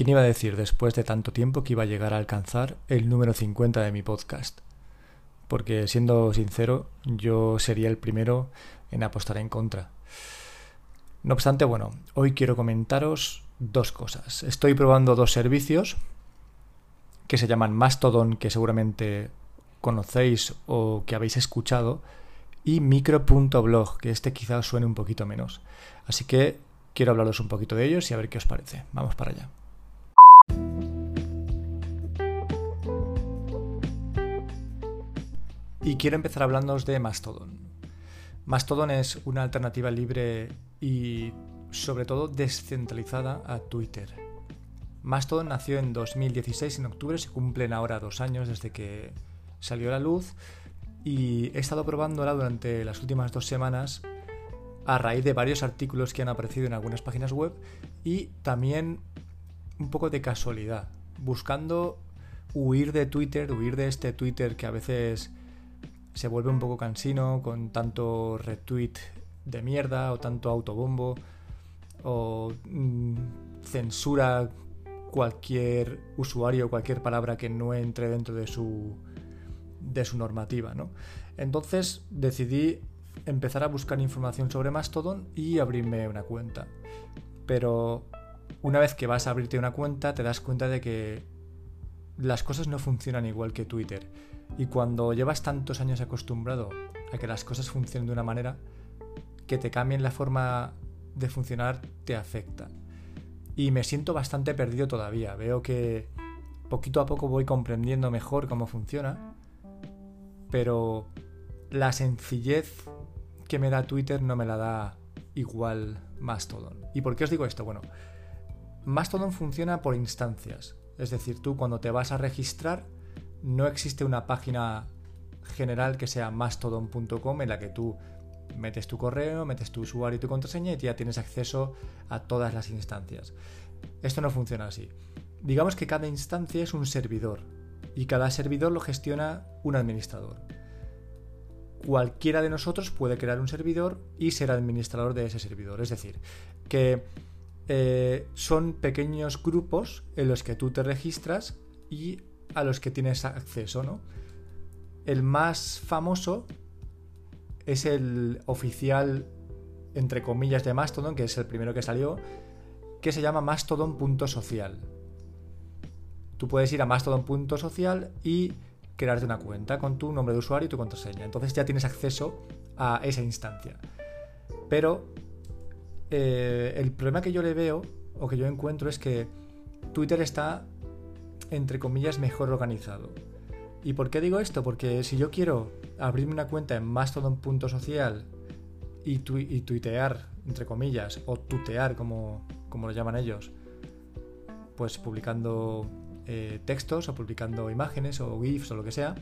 ¿Quién iba a decir después de tanto tiempo que iba a llegar a alcanzar el número 50 de mi podcast? Porque siendo sincero, yo sería el primero en apostar en contra. No obstante, bueno, hoy quiero comentaros dos cosas. Estoy probando dos servicios que se llaman Mastodon, que seguramente conocéis o que habéis escuchado, y micro.blog, que este quizá os suene un poquito menos. Así que quiero hablaros un poquito de ellos y a ver qué os parece. Vamos para allá. Y quiero empezar hablándoos de Mastodon. Mastodon es una alternativa libre y sobre todo descentralizada a Twitter. Mastodon nació en 2016, en octubre, se cumplen ahora dos años desde que salió a la luz y he estado probándola durante las últimas dos semanas a raíz de varios artículos que han aparecido en algunas páginas web y también un poco de casualidad, buscando huir de Twitter, huir de este Twitter que a veces se vuelve un poco cansino con tanto retweet de mierda o tanto autobombo o mm, censura cualquier usuario, cualquier palabra que no entre dentro de su de su normativa, ¿no? Entonces decidí empezar a buscar información sobre Mastodon y abrirme una cuenta. Pero una vez que vas a abrirte una cuenta te das cuenta de que las cosas no funcionan igual que Twitter. Y cuando llevas tantos años acostumbrado a que las cosas funcionen de una manera, que te cambien la forma de funcionar te afecta. Y me siento bastante perdido todavía. Veo que poquito a poco voy comprendiendo mejor cómo funciona pero la sencillez que me da Twitter no me la da igual Mastodon. ¿Y por qué os digo esto? Bueno, Mastodon funciona por instancias. Es decir, tú cuando te vas a registrar, no existe una página general que sea mastodon.com en la que tú metes tu correo, metes tu usuario y tu contraseña y ya tienes acceso a todas las instancias. Esto no funciona así. Digamos que cada instancia es un servidor, y cada servidor lo gestiona un administrador. Cualquiera de nosotros puede crear un servidor y ser administrador de ese servidor. Es decir, que eh, son pequeños grupos en los que tú te registras y a los que tienes acceso, ¿no? El más famoso es el oficial, entre comillas, de Mastodon, que es el primero que salió, que se llama mastodon.social. Tú puedes ir a mastodon.social y crearte una cuenta con tu nombre de usuario y tu contraseña. Entonces ya tienes acceso a esa instancia. Pero eh, el problema que yo le veo o que yo encuentro es que Twitter está, entre comillas, mejor organizado. ¿Y por qué digo esto? Porque si yo quiero abrirme una cuenta en mastodon.social y, y tuitear, entre comillas, o tutear, como, como lo llaman ellos, pues publicando eh, textos o publicando imágenes o GIFs o lo que sea,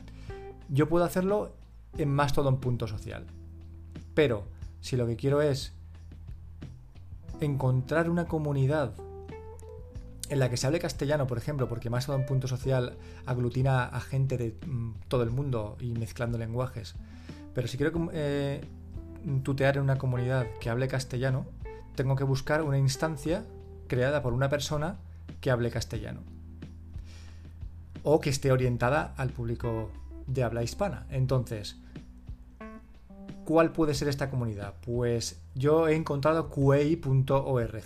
yo puedo hacerlo en Mastodon.social. Pero si lo que quiero es encontrar una comunidad en la que se hable castellano, por ejemplo, porque Mastodon.social aglutina a gente de mm, todo el mundo y mezclando lenguajes. Pero si quiero eh, tutear en una comunidad que hable castellano, tengo que buscar una instancia creada por una persona que hable castellano o que esté orientada al público de habla hispana. Entonces, ¿cuál puede ser esta comunidad? Pues yo he encontrado QEI.org.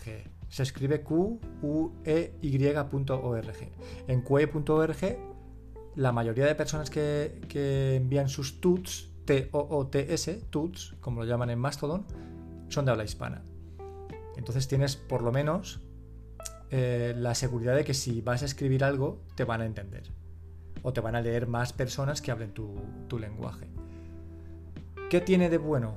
Se escribe q u e y.org. En QEI.org, la mayoría de personas que, envían sus tuts, T-O-O-T-S, tuts, como lo llaman en Mastodon, son de habla hispana. Entonces tienes por lo menos eh, la seguridad de que si vas a escribir algo, te van a entender. O te van a leer más personas que hablen tu lenguaje. ¿Qué tiene de bueno?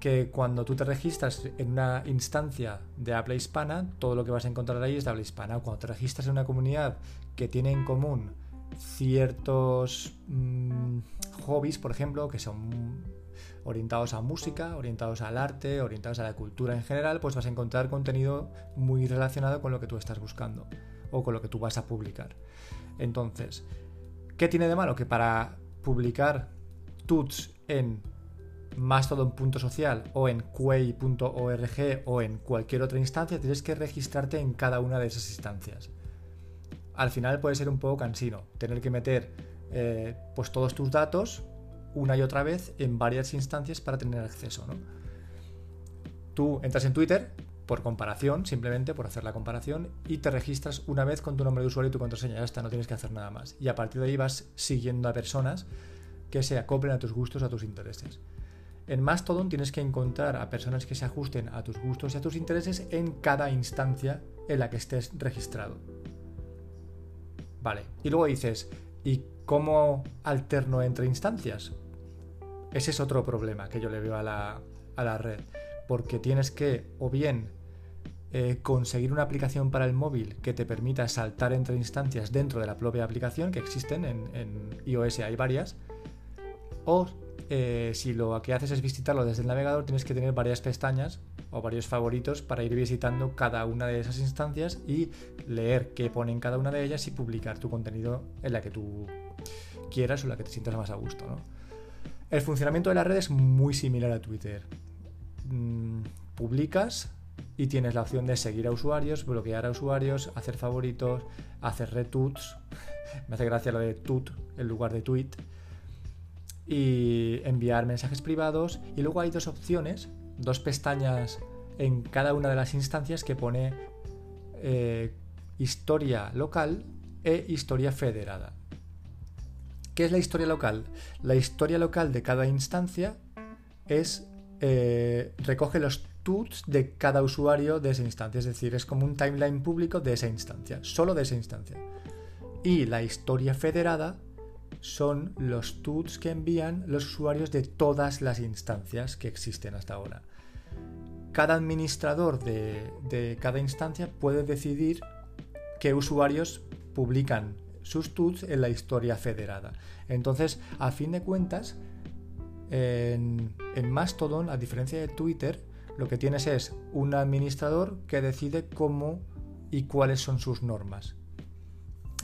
Que cuando tú te registras en una instancia de habla hispana, todo lo que vas a encontrar ahí es de habla hispana. Cuando te registras en una comunidad que tiene en común ciertos mm, hobbies, por ejemplo, que son orientados a música, orientados al arte, orientados a la cultura en general, pues vas a encontrar contenido muy relacionado con lo que tú estás buscando o con lo que tú vas a publicar. Entonces, ¿qué tiene de malo? Que para publicar tuts en mastodon.social o en quay.org o en cualquier otra instancia tienes que registrarte en cada una de esas instancias. al final puede ser un poco cansino tener que meter eh, pues todos tus datos una y otra vez en varias instancias para tener acceso. ¿no? Tú entras en Twitter por comparación, simplemente por hacer la comparación, y te registras una vez con tu nombre de usuario y tu contraseña. Ya está, no tienes que hacer nada más. Y a partir de ahí vas siguiendo a personas que se acoplen a tus gustos, a tus intereses. En Mastodon tienes que encontrar a personas que se ajusten a tus gustos y a tus intereses en cada instancia en la que estés registrado. Vale. Y luego dices, ¿y cómo alterno entre instancias? Ese es otro problema que yo le veo a la, a la red. Porque tienes que, o bien, eh, conseguir una aplicación para el móvil que te permita saltar entre instancias dentro de la propia aplicación, que existen en, en iOS, hay varias, o eh, si lo que haces es visitarlo desde el navegador, tienes que tener varias pestañas o varios favoritos para ir visitando cada una de esas instancias y leer qué pone en cada una de ellas y publicar tu contenido en la que tú quieras o la que te sientas más a gusto. El funcionamiento de la red es muy similar a Twitter. Mm, publicas y tienes la opción de seguir a usuarios, bloquear a usuarios, hacer favoritos, hacer retweets. Me hace gracia lo de tut en lugar de tweet y enviar mensajes privados. Y luego hay dos opciones, dos pestañas en cada una de las instancias que pone eh, historia local e historia federada. ¿Qué es la historia local? La historia local de cada instancia es eh, recoge los tweets de cada usuario de esa instancia, es decir, es como un timeline público de esa instancia, solo de esa instancia. Y la historia federada son los tuts que envían los usuarios de todas las instancias que existen hasta ahora. Cada administrador de, cada instancia puede decidir qué usuarios publican sus tuts en la historia federada. Entonces, a fin de cuentas, en, en Mastodon, a diferencia de Twitter, lo que tienes es un administrador que decide cómo y cuáles son sus normas.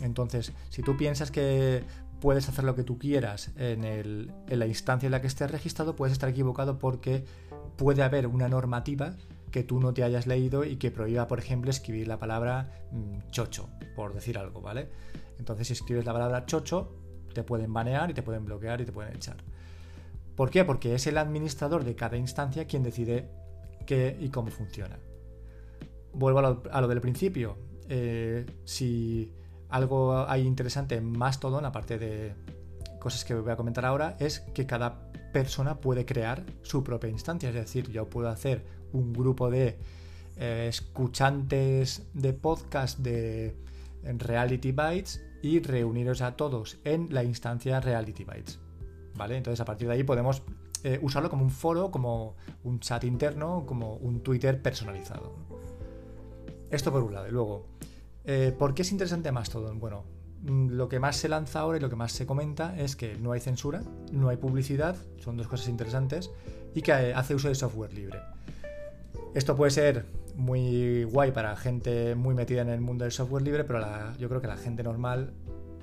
Entonces, si tú piensas que puedes hacer lo que tú quieras en, la instancia en la que estés registrado, puedes estar equivocado porque puede haber una normativa que tú no te hayas leído y que prohíba, por ejemplo, escribir la palabra mm, chocho, por decir algo, ¿vale? Entonces, si escribes la palabra chocho, te pueden banear y te pueden bloquear y te pueden echar. ¿Por qué? Porque es el administrador de cada instancia quien decide qué y cómo funciona. Vuelvo a lo, del principio. Eh, si algo hay interesante en Mastodon, aparte de cosas que voy a comentar ahora, es que cada persona puede crear su propia instancia. Es decir, yo puedo hacer un grupo de eh, escuchantes de podcast de Reality Bytes y reuniros a todos en la instancia Reality Bytes. ¿Vale? Entonces a partir de ahí podemos eh, usarlo como un foro, como un chat interno, como un Twitter personalizado. Esto por un lado. Y luego, eh, ¿Por qué es interesante Mastodon? Bueno, mm, lo que más se lanza ahora y lo que más se comenta es que no hay censura, no hay publicidad, son dos cosas interesantes, y que hace uso de software libre. Esto puede ser muy guay para gente muy metida en el mundo del software libre, pero yo creo que la gente normal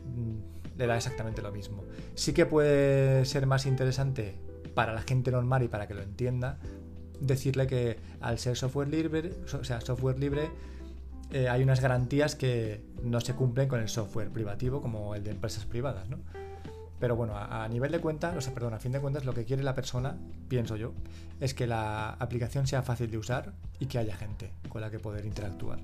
mm, le da exactamente lo mismo. Sí que puede ser más interesante para la gente normal y para que lo entienda, decirle que al ser software libre, o sea, software libre, eh, hay unas garantías que no se cumplen con el software privativo como el de empresas privadas, ¿no? Pero bueno, a, nivel de cuentas, o sea, perdón, a fin de cuentas, lo que quiere la persona, pienso yo, es que la aplicación sea fácil de usar y que haya gente con la que poder interactuar.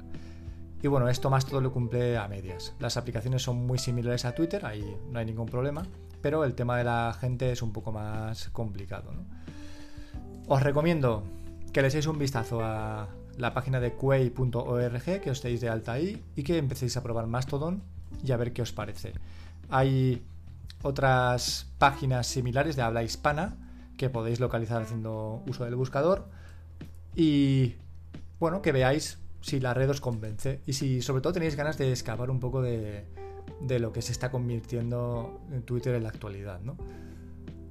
Y bueno, esto más todo lo cumple a medias. Las aplicaciones son muy similares a Twitter, ahí no hay ningún problema, pero el tema de la gente es un poco más complicado. ¿no? Os recomiendo que le echéis un vistazo a, la página de quay.org, que os deis de alta ahí y que empecéis a probar Mastodon y a ver qué os parece. Hay otras páginas similares de habla hispana que podéis localizar haciendo uso del buscador y bueno, que veáis si la red os convence y si sobre todo tenéis ganas de escapar un poco de, de lo que se está convirtiendo en Twitter en la actualidad. ¿no?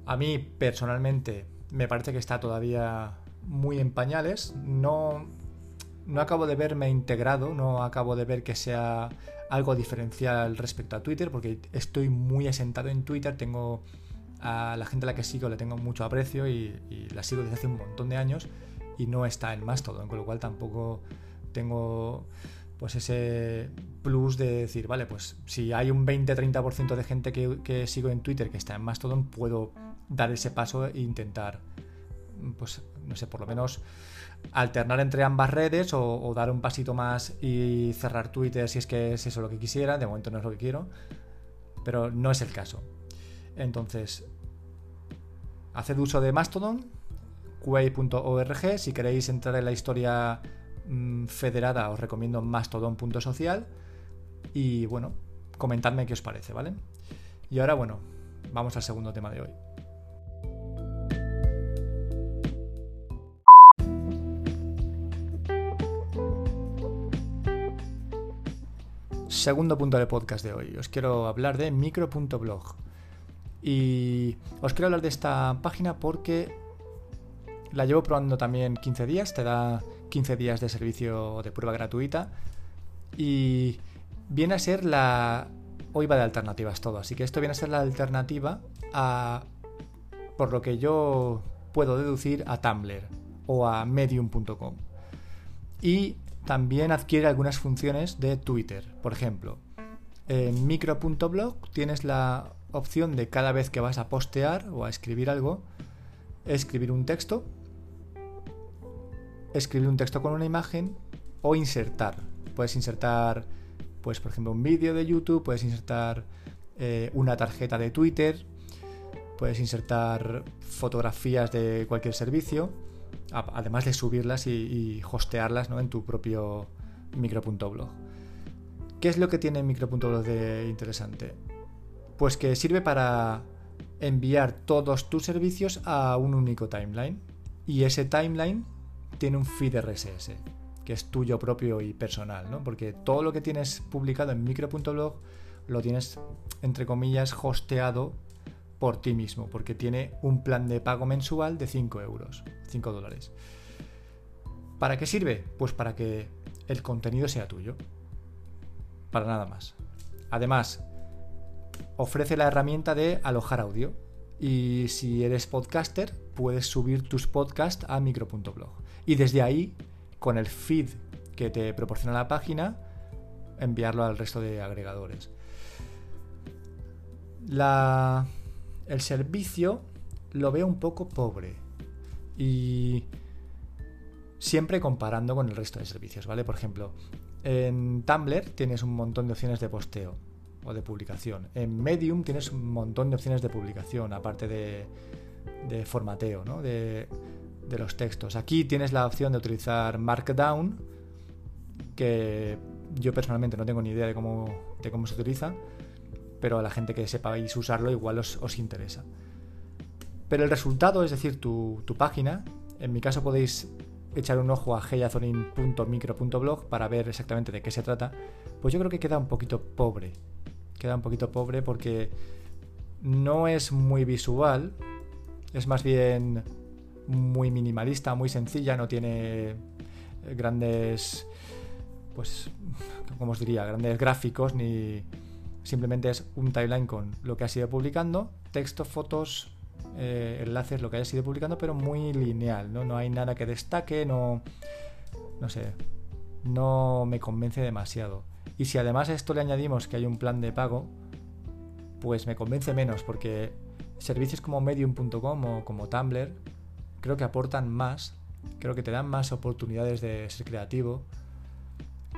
A mí personalmente me parece que está todavía muy en pañales, no, no acabo de verme integrado, no acabo de ver que sea algo diferencial respecto a Twitter, porque estoy muy asentado en Twitter, tengo a la gente a la que sigo le tengo mucho aprecio y, la sigo desde hace un montón de años y no está en Mastodon, con lo cual tampoco tengo pues ese plus de decir, vale, pues si hay un 20-30% de gente que, sigo en Twitter que está en Mastodon, puedo dar ese paso e intentar, pues, no sé, por lo menos alternar entre ambas redes o, dar un pasito más y cerrar Twitter si es que es eso lo que quisiera. De momento no es lo que quiero, pero no es el caso. Entonces, haced uso de Mastodon, quay.org, si queréis entrar en la historia Mm, federada os recomiendo mastodon.social y bueno, comentadme qué os parece, ¿vale? Y ahora bueno, vamos al segundo tema de hoy. Segundo punto del podcast de hoy. Os quiero hablar de micro.blog. Y os quiero hablar de esta página porque la llevo probando también 15 días. Te da 15 días de servicio de prueba gratuita y viene a ser la... Hoy va de alternativas todo, así que esto viene a ser la alternativa a, por lo que yo puedo deducir, a Tumblr o a medium.com. Y también adquiere algunas funciones de Twitter. Por ejemplo, en micro.blog tienes la opción de cada vez que vas a postear o a escribir algo, escribir un texto escribir un texto con una imagen o insertar. Puedes insertar, pues, por ejemplo, un vídeo de YouTube, puedes insertar eh, una tarjeta de Twitter, puedes insertar fotografías de cualquier servicio, además de subirlas y, hostearlas en tu propio micro.blog. ¿Qué es lo que tiene micro.blog de interesante? Pues que sirve para enviar todos tus servicios a un único timeline. Y ese timeline tiene un feed RSS, que es tuyo propio y personal, ¿no? Porque todo lo que tienes publicado en micro.blog lo tienes, entre comillas, hosteado por ti mismo, porque tiene un plan de pago mensual de 5 euros, 5 dólares. ¿Para qué sirve? Pues para que el contenido sea tuyo. Para nada más. Además, ofrece la herramienta de alojar audio. Y si eres podcaster, puedes subir tus podcasts a micro.blog. Y desde ahí, con el feed que te proporciona la página, enviarlo al resto de agregadores. La, el servicio lo veo un poco pobre. Y siempre comparando con el resto de servicios, ¿vale? Por ejemplo, en Tumblr tienes un montón de opciones de posteo o de publicación. En Medium tienes un montón de opciones de publicación, aparte de, de formateo, ¿no? De, de los textos. Aquí tienes la opción de utilizar Markdown, que yo personalmente no tengo ni idea de cómo, de cómo se utiliza, pero a la gente que sepáis usarlo igual os, os interesa. Pero el resultado, es decir, tu, tu, página, en mi caso podéis echar un ojo a heyazonin.micro.blog para ver exactamente de qué se trata, pues yo creo que queda un poquito pobre. Queda un poquito pobre porque no es muy visual, es más bien muy minimalista, muy sencilla, no tiene eh, grandes, pues, como os diría, grandes gráficos, ni simplemente es un timeline con lo que ha sido publicando, texto, fotos, eh, enlaces, lo que haya sido publicando, pero muy lineal, ¿no? No hay nada que destaque, no, no sé, no me convence demasiado. Y si además a esto le añadimos que hay un plan de pago, pues me convence menos, porque servicios como medium.com o como Tumblr creo que aportan más, creo que te dan más oportunidades de ser creativo.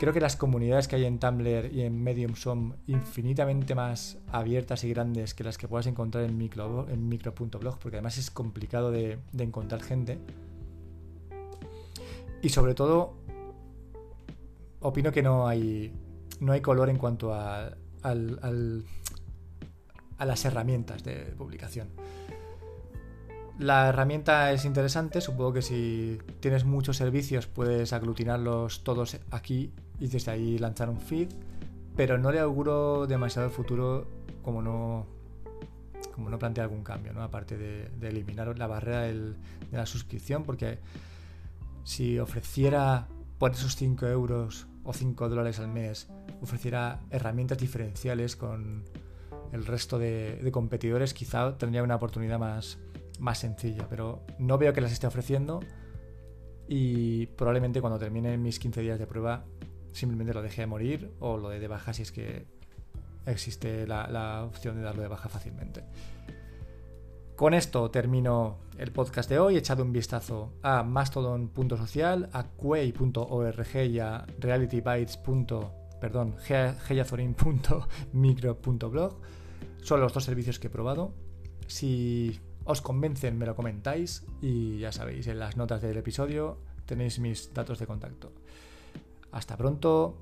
Creo que las comunidades que hay en Tumblr y en Medium son infinitamente más abiertas y grandes que las que puedas encontrar en, micro, en micro.blog, porque además es complicado de, encontrar gente. Y sobre todo, opino que no hay, no hay color en cuanto a, a las herramientas de publicación. La herramienta es interesante, supongo que si tienes muchos servicios puedes aglutinarlos todos aquí y desde ahí lanzar un feed, pero no le auguro demasiado el futuro como no como no plantea algún cambio, ¿no? aparte de, eliminar la barrera de la suscripción, porque si ofreciera por esos 5 euros o 5 dólares al mes, ofreciera herramientas diferenciales con el resto de, competidores, quizá tendría una oportunidad más, más sencilla, pero no veo que las esté ofreciendo y probablemente cuando termine mis 15 días de prueba simplemente lo dejé de morir o lo de de baja si es que existe la, opción de darlo de baja fácilmente. Con esto termino el podcast de hoy. He echado un vistazo a mastodon.social, a quay.org y a realitybytes. Perdón, heyazorin.micro.blog. Son los dos servicios que he probado. Si os convencen, me lo comentáis y ya sabéis, en las notas del episodio tenéis mis datos de contacto. Hasta pronto